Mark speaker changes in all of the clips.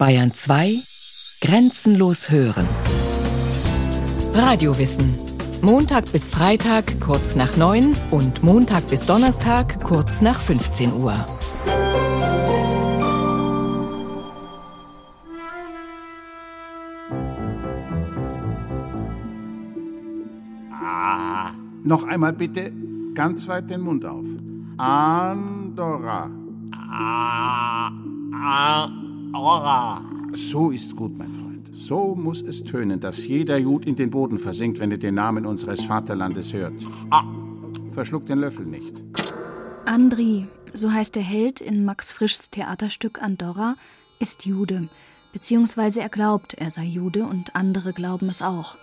Speaker 1: Bayern 2 Grenzenlos hören. Radiowissen. Montag bis Freitag kurz nach 9 und Montag bis Donnerstag kurz nach 15 Uhr.
Speaker 2: Ah, noch einmal bitte ganz weit den Mund auf. Andorra.
Speaker 3: Ah, Andorra.
Speaker 2: So ist gut, mein Freund. So muss es tönen, dass jeder Jud in den Boden versinkt, wenn er den Namen unseres Vaterlandes hört.
Speaker 3: Ah.
Speaker 2: Verschluck den Löffel nicht.
Speaker 4: Andri, so heißt der Held in Max Frischs Theaterstück Andorra, ist Jude. Beziehungsweise er glaubt, er sei Jude und andere glauben es auch.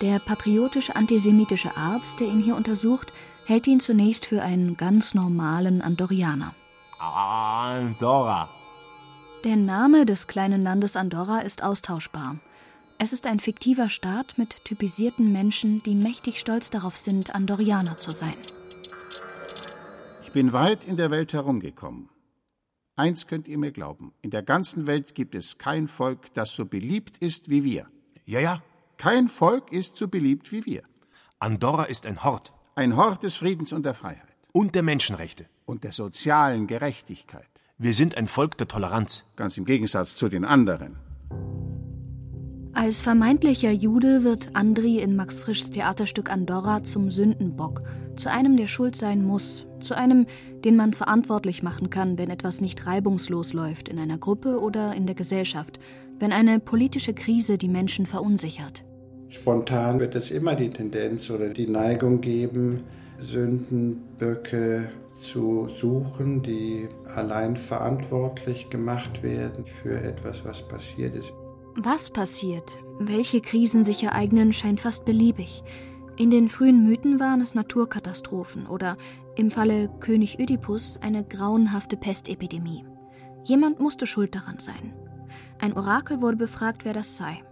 Speaker 4: Der patriotisch-antisemitische Arzt, der ihn hier untersucht, hält ihn zunächst für einen ganz normalen Andorrianer.
Speaker 3: Andorra.
Speaker 4: Der Name des kleinen Landes Andorra ist austauschbar. Es ist ein fiktiver Staat mit typisierten Menschen, die mächtig stolz darauf sind, Andorrianer zu sein.
Speaker 2: Ich bin weit in der Welt herumgekommen. Eins könnt ihr mir glauben: In der ganzen Welt gibt es kein Volk, das so beliebt ist wie wir.
Speaker 3: Ja, ja.
Speaker 2: Kein Volk ist so beliebt wie wir.
Speaker 3: Andorra ist ein Hort.
Speaker 2: Ein Hort des Friedens und der Freiheit.
Speaker 3: Und der Menschenrechte.
Speaker 2: Und der sozialen Gerechtigkeit.
Speaker 3: Wir sind ein Volk der Toleranz.
Speaker 2: Ganz im Gegensatz zu den anderen.
Speaker 4: Als vermeintlicher Jude wird Andri in Max Frischs Theaterstück Andorra zum Sündenbock, zu einem, der schuld sein muss, zu einem, den man verantwortlich machen kann, wenn etwas nicht reibungslos läuft in einer Gruppe oder in der Gesellschaft, wenn eine politische Krise die Menschen verunsichert.
Speaker 5: Spontan wird es immer die Tendenz oder die Neigung geben, Sündenböcke zu suchen, die allein verantwortlich gemacht werden für etwas, was passiert ist.
Speaker 4: Was passiert, welche Krisen sich ereignen, scheint fast beliebig. In den frühen Mythen waren es Naturkatastrophen oder im Falle König Ödipus eine grauenhafte Pestepidemie. Jemand musste schuld daran sein. Ein Orakel wurde befragt, wer das sei.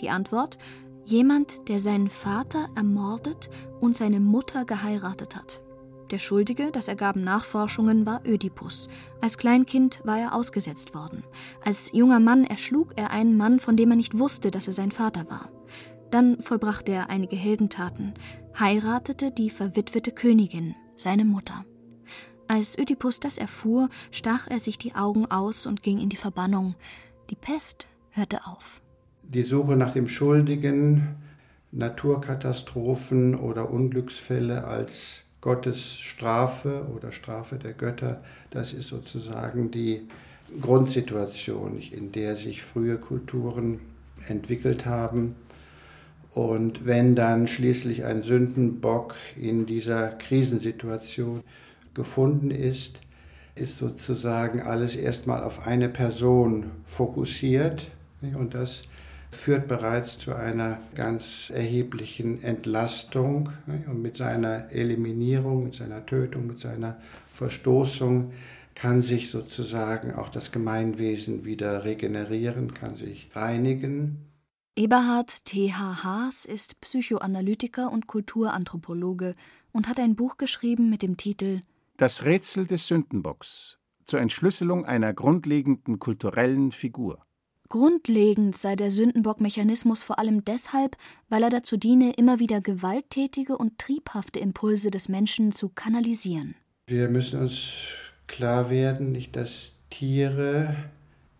Speaker 4: Die Antwort: Jemand, der seinen Vater ermordet und seine Mutter geheiratet hat. Der Schuldige, das ergaben Nachforschungen, war Ödipus. Als Kleinkind war er ausgesetzt worden. Als junger Mann erschlug er einen Mann, von dem er nicht wusste, dass er sein Vater war. Dann vollbrachte er einige Heldentaten, heiratete die verwitwete Königin, seine Mutter. Als Ödipus das erfuhr, stach er sich die Augen aus und ging in die Verbannung. Die Pest hörte auf.
Speaker 5: Die Suche nach dem Schuldigen, Naturkatastrophen oder Unglücksfälle als Gottes Strafe oder Strafe der Götter, das ist sozusagen die Grundsituation, in der sich frühe Kulturen entwickelt haben. Und wenn dann schließlich ein Sündenbock in dieser Krisensituation gefunden ist, ist sozusagen alles erstmal auf eine Person fokussiert. Und das führt bereits zu einer ganz erheblichen Entlastung. Und mit seiner Eliminierung, mit seiner Tötung, mit seiner Verstoßung kann sich sozusagen auch das Gemeinwesen wieder regenerieren, kann sich reinigen.
Speaker 4: Eberhard T.H. Haas ist Psychoanalytiker und Kulturanthropologe und hat ein Buch geschrieben mit dem Titel
Speaker 2: Das Rätsel des Sündenbocks zur Entschlüsselung einer grundlegenden kulturellen Figur.
Speaker 4: Grundlegend sei der Sündenbock-Mechanismus vor allem deshalb, weil er dazu diene, immer wieder gewalttätige und triebhafte Impulse des Menschen zu kanalisieren.
Speaker 5: Wir müssen uns klar werden, nicht, dass Tiere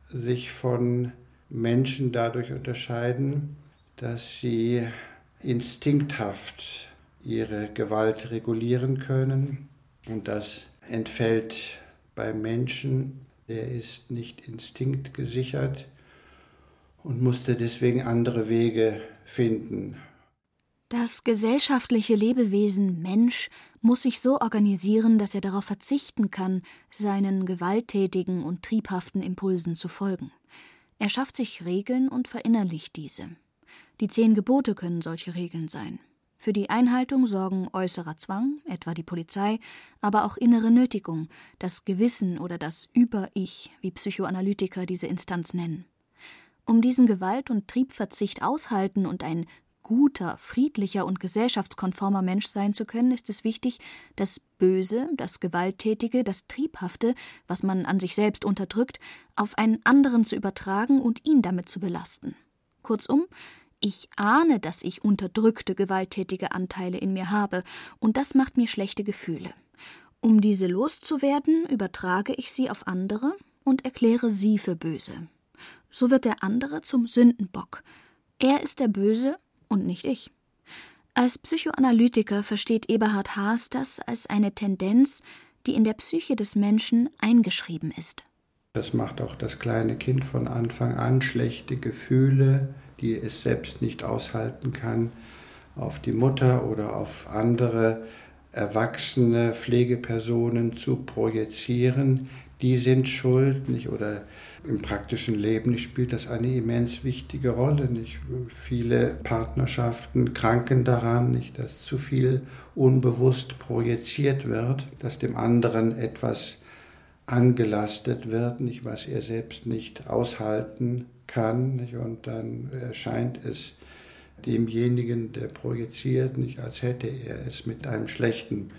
Speaker 5: sich von Menschen dadurch unterscheiden, dass sie instinkthaft ihre Gewalt regulieren können. Und das entfällt beim Menschen. Er ist nicht instinktgesichert und musste deswegen andere Wege finden.
Speaker 4: Das gesellschaftliche Lebewesen Mensch muss sich so organisieren, dass er darauf verzichten kann, seinen gewalttätigen und triebhaften Impulsen zu folgen. Er schafft sich Regeln und verinnerlicht diese. Die zehn Gebote können solche Regeln sein. Für die Einhaltung sorgen äußerer Zwang, etwa die Polizei, aber auch innere Nötigung, das Gewissen oder das Über-Ich, wie Psychoanalytiker diese Instanz nennen. Um diesen Gewalt- und Triebverzicht aushalten und ein guter, friedlicher und gesellschaftskonformer Mensch sein zu können, ist es wichtig, das Böse, das Gewalttätige, das Triebhafte, was man an sich selbst unterdrückt, auf einen anderen zu übertragen und ihn damit zu belasten. Kurzum, ich ahne, dass ich unterdrückte, gewalttätige Anteile in mir habe, und das macht mir schlechte Gefühle. Um diese loszuwerden, übertrage ich sie auf andere und erkläre sie für böse. So wird der andere zum Sündenbock. Er ist der Böse und nicht ich. Als Psychoanalytiker versteht Eberhard Haas das als eine Tendenz, die in der Psyche des Menschen eingeschrieben ist.
Speaker 5: Das macht auch das kleine Kind von Anfang an schlechte Gefühle, die es selbst nicht aushalten kann, auf die Mutter oder auf andere erwachsene Pflegepersonen zu projizieren, die sind schuld, nicht? Oder im praktischen Leben spielt das eine immens wichtige Rolle, nicht? Viele Partnerschaften kranken daran, nicht? Dass zu viel unbewusst projiziert wird, dass dem anderen etwas angelastet wird, nicht? Was er selbst nicht aushalten kann, nicht? Und dann erscheint es demjenigen, der projiziert, nicht als hätte er es mit einem schlechten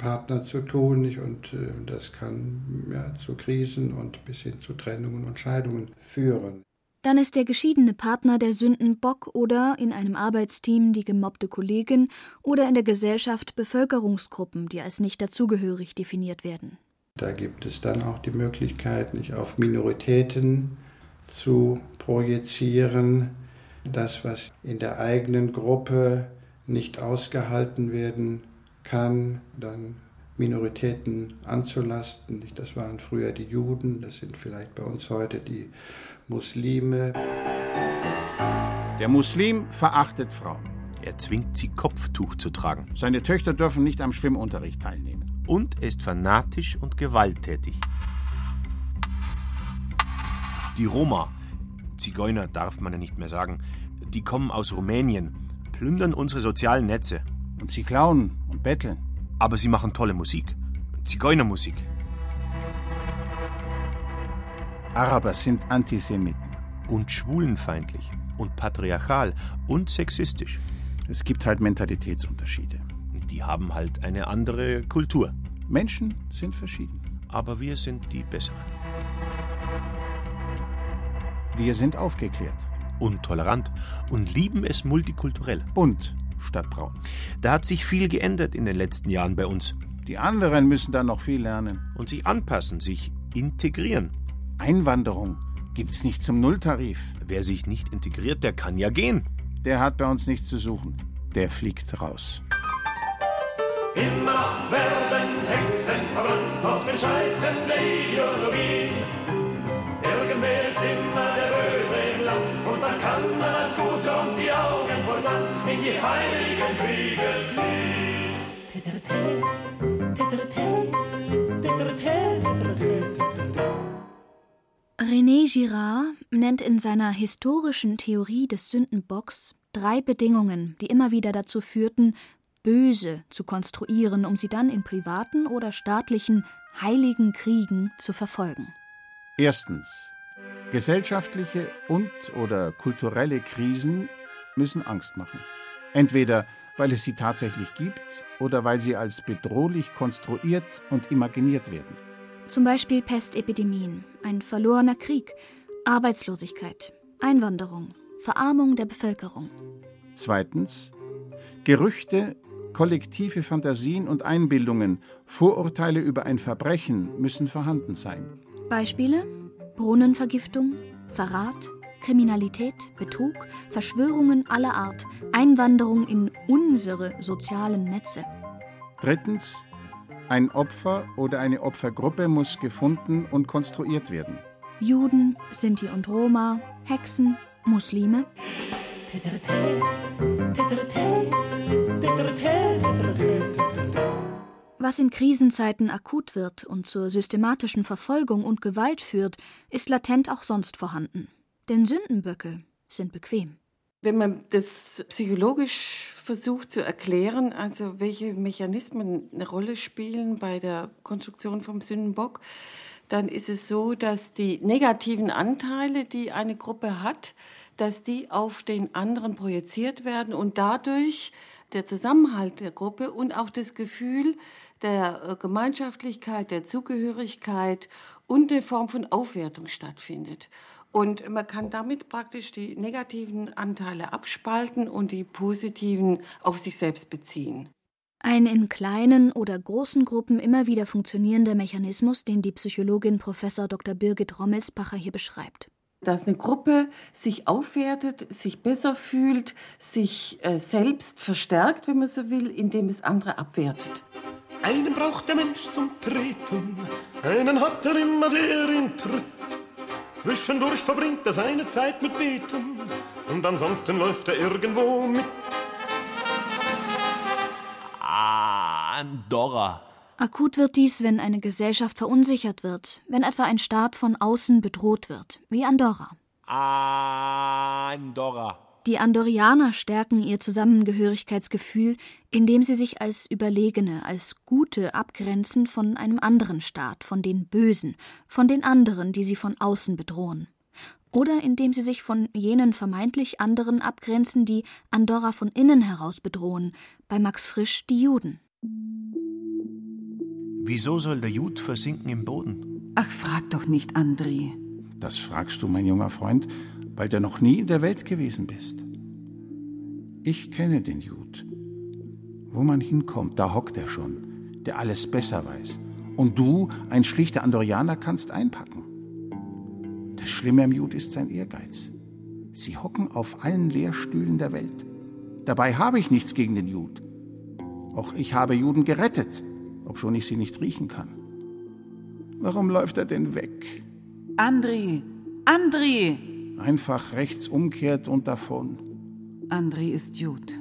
Speaker 5: Partner zu tun. Nicht? Und äh, das kann ja, zu Krisen und bis hin zu Trennungen und Scheidungen führen.
Speaker 4: Dann ist der geschiedene Partner der Sündenbock oder in einem Arbeitsteam die gemobbte Kollegin oder in der Gesellschaft Bevölkerungsgruppen, die als nicht dazugehörig definiert werden.
Speaker 5: Da gibt es dann auch die Möglichkeit, nicht auf Minoritäten zu projizieren, das, was in der eigenen Gruppe nicht ausgehalten werden kann, dann Minoritäten anzulasten. Das waren früher die Juden, das sind vielleicht bei uns heute die Muslime.
Speaker 2: Der Muslim verachtet Frauen.
Speaker 3: Er zwingt sie, Kopftuch zu tragen.
Speaker 2: Seine Töchter dürfen nicht am Schwimmunterricht teilnehmen.
Speaker 3: Und er ist fanatisch und gewalttätig. Die Roma, Zigeuner darf man ja nicht mehr sagen, die kommen aus Rumänien, plündern unsere sozialen Netze.
Speaker 2: Und sie klauen und betteln.
Speaker 3: Aber sie machen tolle Musik. Zigeunermusik.
Speaker 2: Araber sind Antisemiten.
Speaker 3: Und schwulenfeindlich. Und patriarchal. Und sexistisch.
Speaker 2: Es gibt halt Mentalitätsunterschiede.
Speaker 3: Die haben halt eine andere Kultur.
Speaker 2: Menschen sind verschieden.
Speaker 3: Aber wir sind die Besseren.
Speaker 2: Wir sind aufgeklärt.
Speaker 3: Und tolerant. Und lieben es multikulturell.
Speaker 2: Bunt statt braun.
Speaker 3: Da hat sich viel geändert in den letzten Jahren bei uns.
Speaker 2: Die anderen müssen da noch viel lernen.
Speaker 3: Und sich anpassen, sich integrieren.
Speaker 2: Einwanderung gibt's nicht zum Nulltarif.
Speaker 3: Wer sich nicht integriert, der kann ja gehen.
Speaker 2: Der hat bei uns nichts zu suchen. Der fliegt raus.
Speaker 6: Immer noch werden Hexen verbrannt auf den Scheiten der Ideologie. Irgendwer ist immer der Böse im Land und dann kann man als Guter und die Augen Sand in die heiligen Kriege ziehen.
Speaker 4: René Girard nennt in seiner historischen Theorie des Sündenbocks drei Bedingungen, die immer wieder dazu führten, Böse zu konstruieren, um sie dann in privaten oder staatlichen heiligen Kriegen zu verfolgen.
Speaker 2: Erstens. Gesellschaftliche und oder kulturelle Krisen müssen Angst machen. Entweder weil es sie tatsächlich gibt oder weil sie als bedrohlich konstruiert und imaginiert werden.
Speaker 4: Zum Beispiel Pestepidemien, ein verlorener Krieg, Arbeitslosigkeit, Einwanderung, Verarmung der Bevölkerung.
Speaker 2: Zweitens. Gerüchte, kollektive Fantasien und Einbildungen, Vorurteile über ein Verbrechen müssen vorhanden sein.
Speaker 4: Beispiele? Brunnenvergiftung, Verrat, Kriminalität, Betrug, Verschwörungen aller Art, Einwanderung in unsere sozialen Netze.
Speaker 2: Drittens. Ein Opfer oder eine Opfergruppe muss gefunden und konstruiert werden.
Speaker 4: Juden, Sinti und Roma, Hexen, Muslime. Was in Krisenzeiten akut wird und zur systematischen Verfolgung und Gewalt führt, ist latent auch sonst vorhanden. Denn Sündenböcke sind bequem.
Speaker 7: Wenn man das psychologisch versucht zu erklären, also welche Mechanismen eine Rolle spielen bei der Konstruktion vom Sündenbock, dann ist es so, dass die negativen Anteile, die eine Gruppe hat, dass die auf den anderen projiziert werden und dadurch der Zusammenhalt der Gruppe und auch das Gefühl der äh, Gemeinschaftlichkeit, der Zugehörigkeit und eine Form von Aufwertung stattfindet. Und man kann damit praktisch die negativen Anteile abspalten und die positiven auf sich selbst beziehen.
Speaker 4: Ein in kleinen oder großen Gruppen immer wieder funktionierender Mechanismus, den die Psychologin Prof. Dr. Birgit Rommelsbacher hier beschreibt.
Speaker 7: Dass eine Gruppe sich aufwertet, sich besser fühlt, sich äh, selbst verstärkt, wenn man so will, indem es andere abwertet.
Speaker 6: Einen braucht der Mensch zum Treten, einen hat er immer, der ihn tritt. Zwischendurch verbringt er seine Zeit mit Beten und ansonsten läuft er irgendwo mit.
Speaker 3: Andorra.
Speaker 4: Akut wird dies, wenn eine Gesellschaft verunsichert wird, wenn etwa ein Staat von außen bedroht wird, wie Andorra.
Speaker 3: Andorra.
Speaker 4: Die Andorianer stärken ihr Zusammengehörigkeitsgefühl, indem sie sich als Überlegene, als Gute abgrenzen von einem anderen Staat, von den Bösen, von den anderen, die sie von außen bedrohen. Oder indem sie sich von jenen vermeintlich anderen abgrenzen, die Andorra von innen heraus bedrohen, bei Max Frisch die Juden.
Speaker 3: Wieso soll der Jud versinken im Boden?
Speaker 8: Ach, frag doch nicht, André.
Speaker 2: Das fragst du, mein junger Freund, weil du noch nie in der Welt gewesen bist. Ich kenne den Jud. Wo man hinkommt, da hockt er schon, der alles besser weiß. Und du, ein schlichter Andorianer, kannst einpacken. Das Schlimme am Jud ist sein Ehrgeiz. Sie hocken auf allen Lehrstühlen der Welt. Dabei habe ich nichts gegen den Jud. Auch ich habe Juden gerettet, obschon ich sie nicht riechen kann. Warum läuft er denn weg?
Speaker 8: André, André!
Speaker 2: Einfach rechts umkehrt und davon.
Speaker 8: André ist Jud.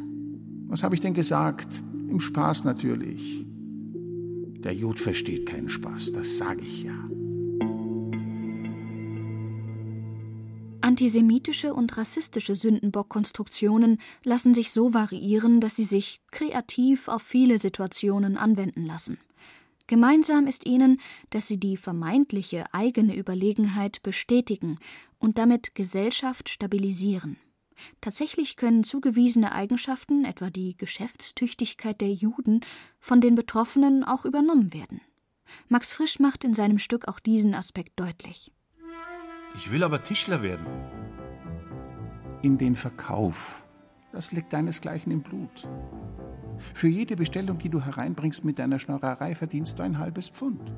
Speaker 2: Was habe ich denn gesagt? Im Spaß natürlich. Der Jud versteht keinen Spaß, das sage ich ja.
Speaker 4: Antisemitische und rassistische Sündenbock-Konstruktionen lassen sich so variieren, dass sie sich kreativ auf viele Situationen anwenden lassen. Gemeinsam ist ihnen, dass sie die vermeintliche eigene Überlegenheit bestätigen und damit Gesellschaft stabilisieren. Tatsächlich können zugewiesene Eigenschaften, etwa die Geschäftstüchtigkeit der Juden, von den Betroffenen auch übernommen werden. Max Frisch macht in seinem Stück auch diesen Aspekt deutlich.
Speaker 3: Ich will aber Tischler werden.
Speaker 2: In den Verkauf. Das liegt deinesgleichen im Blut. Für jede Bestellung, die du hereinbringst mit deiner Schnorrerei, verdienst du ein halbes Pfund.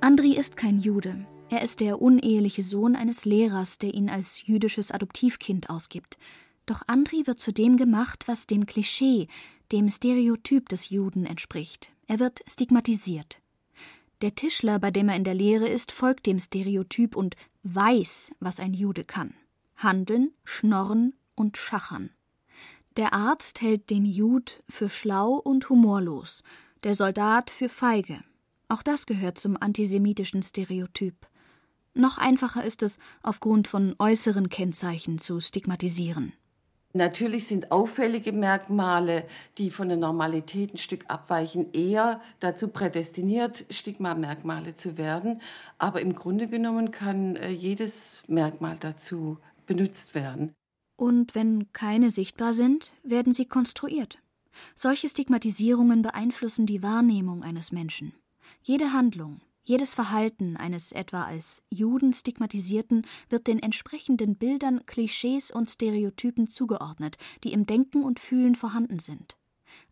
Speaker 4: Andri ist kein Jude. Er ist der uneheliche Sohn eines Lehrers, der ihn als jüdisches Adoptivkind ausgibt. Doch Andri wird zu dem gemacht, was dem Klischee, dem Stereotyp des Juden entspricht. Er wird stigmatisiert. Der Tischler, bei dem er in der Lehre ist, folgt dem Stereotyp und weiß, was ein Jude kann. Handeln, schnorren und schachern. Der Arzt hält den Jud für schlau und humorlos, der Soldat für feige. Auch das gehört zum antisemitischen Stereotyp. Noch einfacher ist es, aufgrund von äußeren Kennzeichen zu stigmatisieren.
Speaker 7: Natürlich sind auffällige Merkmale, die von der Normalität ein Stück abweichen, eher dazu prädestiniert, Stigma-Merkmale zu werden. Aber im Grunde genommen kann äh, jedes Merkmal dazu benutzt werden.
Speaker 4: Und wenn keine sichtbar sind, werden sie konstruiert. Solche Stigmatisierungen beeinflussen die Wahrnehmung eines Menschen. Jede Handlung, jedes Verhalten eines etwa als Juden stigmatisierten wird den entsprechenden Bildern, Klischees und Stereotypen zugeordnet, die im Denken und Fühlen vorhanden sind.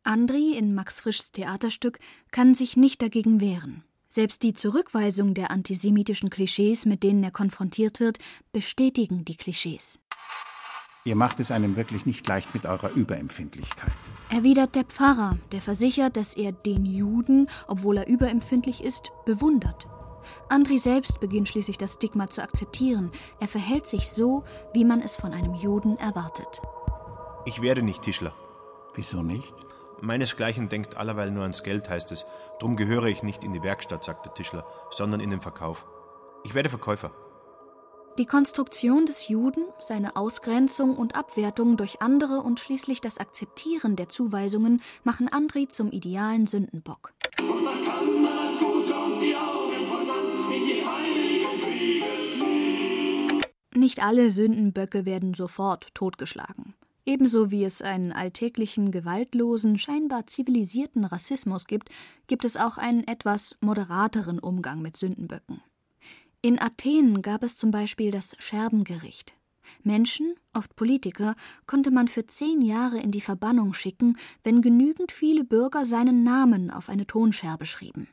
Speaker 4: Andri in Max Frischs Theaterstück kann sich nicht dagegen wehren. Selbst die Zurückweisung der antisemitischen Klischees, mit denen er konfrontiert wird, bestätigen die Klischees.
Speaker 2: Ihr macht es einem wirklich nicht leicht mit eurer Überempfindlichkeit.
Speaker 4: Erwidert der Pfarrer, der versichert, dass er den Juden, obwohl er überempfindlich ist, bewundert. Andri selbst beginnt schließlich das Stigma zu akzeptieren. Er verhält sich so, wie man es von einem Juden erwartet.
Speaker 3: Ich werde nicht Tischler.
Speaker 2: Wieso nicht?
Speaker 3: Meinesgleichen denkt allerweil nur ans Geld, heißt es. Drum gehöre ich nicht in die Werkstatt, sagt der Tischler, sondern in den Verkauf. Ich werde Verkäufer.
Speaker 4: Die Konstruktion des Juden, seine Ausgrenzung und Abwertung durch andere und schließlich das Akzeptieren der Zuweisungen machen Andri zum idealen Sündenbock.
Speaker 6: Und dann kann als Guter und die Augen vor in die heiligen Kriege sehen.
Speaker 4: Nicht alle Sündenböcke werden sofort totgeschlagen. Ebenso wie es einen alltäglichen, gewaltlosen, scheinbar zivilisierten Rassismus gibt, gibt es auch einen etwas moderateren Umgang mit Sündenböcken. In Athen gab es zum Beispiel das Scherbengericht. Menschen, oft Politiker, konnte man für zehn Jahre in die Verbannung schicken, wenn genügend viele Bürger seinen Namen auf eine Tonscherbe schrieben.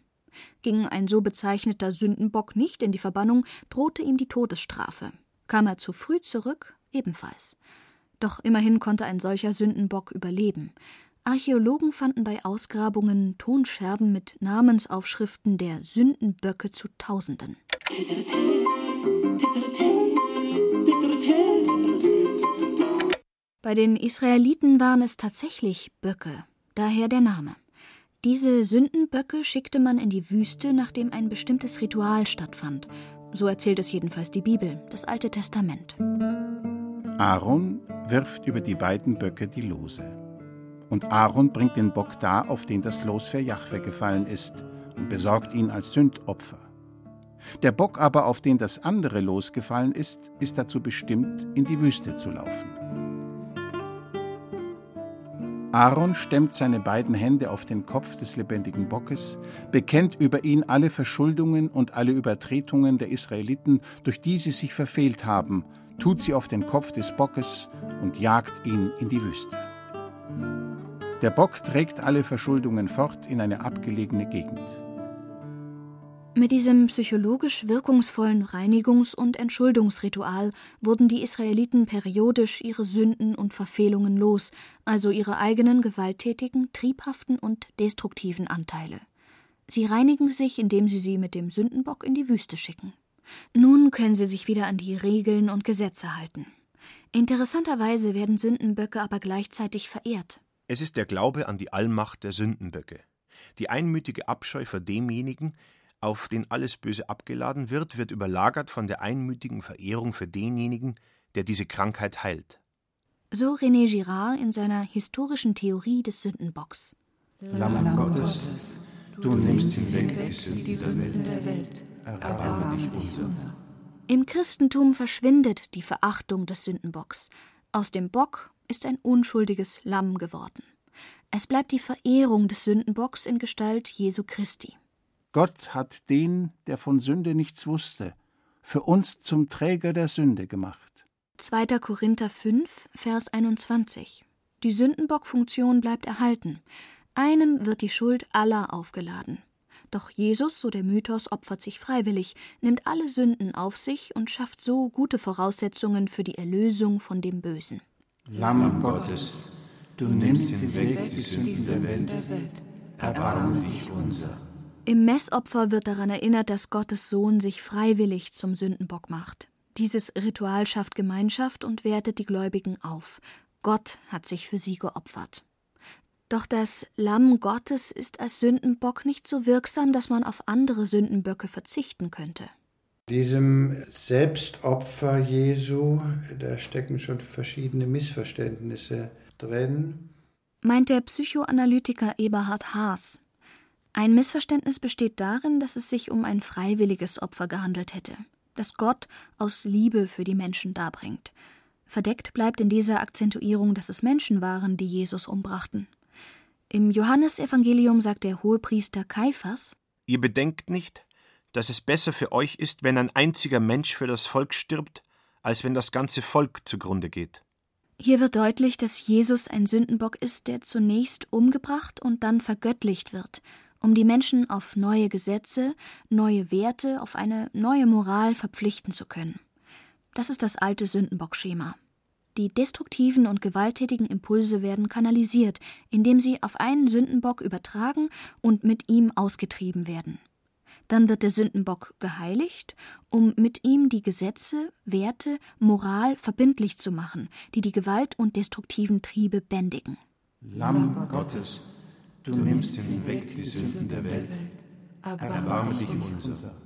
Speaker 4: Ging ein so bezeichneter Sündenbock nicht in die Verbannung, drohte ihm die Todesstrafe. Kam er zu früh zurück, ebenfalls. Doch immerhin konnte ein solcher Sündenbock überleben. Archäologen fanden bei Ausgrabungen Tonscherben mit Namensaufschriften der Sündenböcke zu Tausenden. Bei den Israeliten waren es tatsächlich Böcke, daher der Name. Diese Sündenböcke schickte man in die Wüste, nachdem ein bestimmtes Ritual stattfand. So erzählt es jedenfalls die Bibel, das Alte Testament.
Speaker 2: Aaron wirft über die beiden Böcke die Lose. Und Aaron bringt den Bock dar, auf den das Los für Jahwe gefallen ist, und besorgt ihn als Sündopfer. Der Bock aber, auf den das andere Los gefallen ist, ist dazu bestimmt, in die Wüste zu laufen. Aaron stemmt seine beiden Hände auf den Kopf des lebendigen Bockes, bekennt über ihn alle Verschuldungen und alle Übertretungen der Israeliten, durch die sie sich verfehlt haben, tut sie auf den Kopf des Bockes und jagt ihn in die Wüste. Der Bock trägt alle Verschuldungen fort in eine abgelegene Gegend.
Speaker 4: Mit diesem psychologisch wirkungsvollen Reinigungs- und Entschuldungsritual wurden die Israeliten periodisch ihre Sünden und Verfehlungen los, also ihre eigenen gewalttätigen, triebhaften und destruktiven Anteile. Sie reinigen sich, indem sie sie mit dem Sündenbock in die Wüste schicken. Nun können sie sich wieder an die Regeln und Gesetze halten. Interessanterweise werden Sündenböcke aber gleichzeitig verehrt.
Speaker 3: Es ist der Glaube an die Allmacht der Sündenböcke. Die einmütige Abscheu vor demjenigen, auf den alles Böse abgeladen wird, wird überlagert von der einmütigen Verehrung für denjenigen, der diese Krankheit heilt.
Speaker 4: So René Girard in seiner historischen Theorie des Sündenbocks.
Speaker 2: Lamm Gottes, du nimmst hinweg die Sünden dieser Welt. Erbarme dich unser.
Speaker 4: Im Christentum verschwindet die Verachtung des Sündenbocks. Aus dem Bock ist ein unschuldiges Lamm geworden. Es bleibt die Verehrung des Sündenbocks in Gestalt Jesu Christi.
Speaker 2: Gott hat den, der von Sünde nichts wusste, für uns zum Träger der Sünde gemacht.
Speaker 4: 2. Korinther 5, Vers 21. Die Sündenbockfunktion bleibt erhalten. Einem wird die Schuld aller aufgeladen. Doch Jesus, so der Mythos, opfert sich freiwillig, nimmt alle Sünden auf sich und schafft so gute Voraussetzungen für die Erlösung von dem Bösen.
Speaker 2: Lamm Gottes, du nimmst hinweg die Sünden der Welt. Erbarme dich unser.
Speaker 4: Im Messopfer wird daran erinnert, dass Gottes Sohn sich freiwillig zum Sündenbock macht. Dieses Ritual schafft Gemeinschaft und wertet die Gläubigen auf. Gott hat sich für sie geopfert. Doch das Lamm Gottes ist als Sündenbock nicht so wirksam, dass man auf andere Sündenböcke verzichten könnte.
Speaker 5: Diesem Selbstopfer Jesu, da stecken schon verschiedene Missverständnisse drin.
Speaker 4: Meint der Psychoanalytiker Eberhard Haas. Ein Missverständnis besteht darin, dass es sich um ein freiwilliges Opfer gehandelt hätte, das Gott aus Liebe für die Menschen darbringt. Verdeckt bleibt in dieser Akzentuierung, dass es Menschen waren, die Jesus umbrachten. Im Johannesevangelium sagt der Hohepriester Kaiphas:
Speaker 3: Ihr bedenkt nicht, dass es besser für euch ist, wenn ein einziger Mensch für das Volk stirbt, als wenn das ganze Volk zugrunde geht.
Speaker 4: Hier wird deutlich, dass Jesus ein Sündenbock ist, der zunächst umgebracht und dann vergöttlicht wird, um die Menschen auf neue Gesetze, neue Werte, auf eine neue Moral verpflichten zu können. Das ist das alte Sündenbock-Schema. Die destruktiven und gewalttätigen Impulse werden kanalisiert, indem sie auf einen Sündenbock übertragen und mit ihm ausgetrieben werden. Dann wird der Sündenbock geheiligt, um mit ihm die Gesetze, Werte, Moral verbindlich zu machen, die die Gewalt und destruktiven Triebe bändigen.
Speaker 2: Lamm Gottes, du nimmst hinweg die Sünden der Welt. Erbarme dich unser.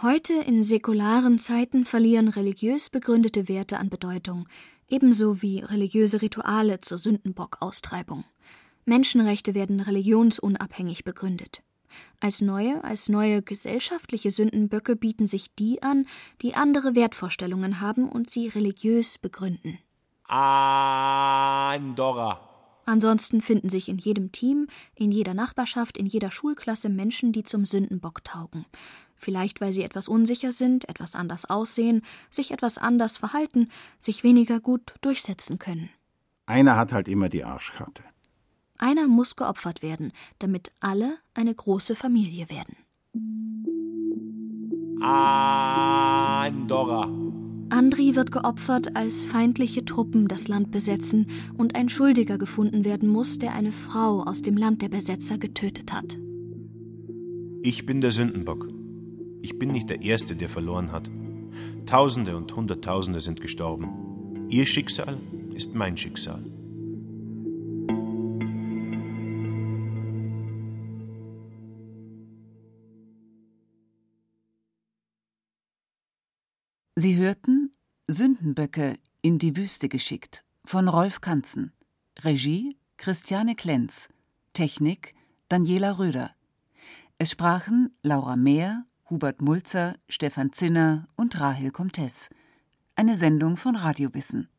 Speaker 4: Heute in säkularen Zeiten verlieren religiös begründete Werte an Bedeutung, ebenso wie religiöse Rituale zur Sündenbock-Austreibung. Menschenrechte werden religionsunabhängig begründet. Als neue, als neue gesellschaftliche Sündenböcke bieten sich die an, die andere Wertvorstellungen haben und sie religiös begründen.
Speaker 3: Andorra.
Speaker 4: Ansonsten finden sich in jedem Team, in jeder Nachbarschaft, in jeder Schulklasse Menschen, die zum Sündenbock taugen. Vielleicht weil sie etwas unsicher sind, etwas anders aussehen, sich etwas anders verhalten, sich weniger gut durchsetzen können.
Speaker 2: Einer hat halt immer die Arschkarte.
Speaker 4: Einer muss geopfert werden, damit alle eine große Familie werden.
Speaker 3: Andorra.
Speaker 4: Andri wird geopfert, als feindliche Truppen das Land besetzen und ein Schuldiger gefunden werden muss, der eine Frau aus dem Land der Besetzer getötet hat.
Speaker 3: Ich bin der Sündenbock. Ich bin nicht der Erste, der verloren hat. Tausende und Hunderttausende sind gestorben. Ihr Schicksal ist mein Schicksal.
Speaker 8: Sie hörten Sündenböcke in die Wüste geschickt von Rolf Kanzen. Regie Christiane Klenz. Technik Daniela Röder. Es sprachen Laura Mehr, Hubert Mulzer, Stefan Zinner und Rahel Comtes. Eine Sendung von Radiowissen.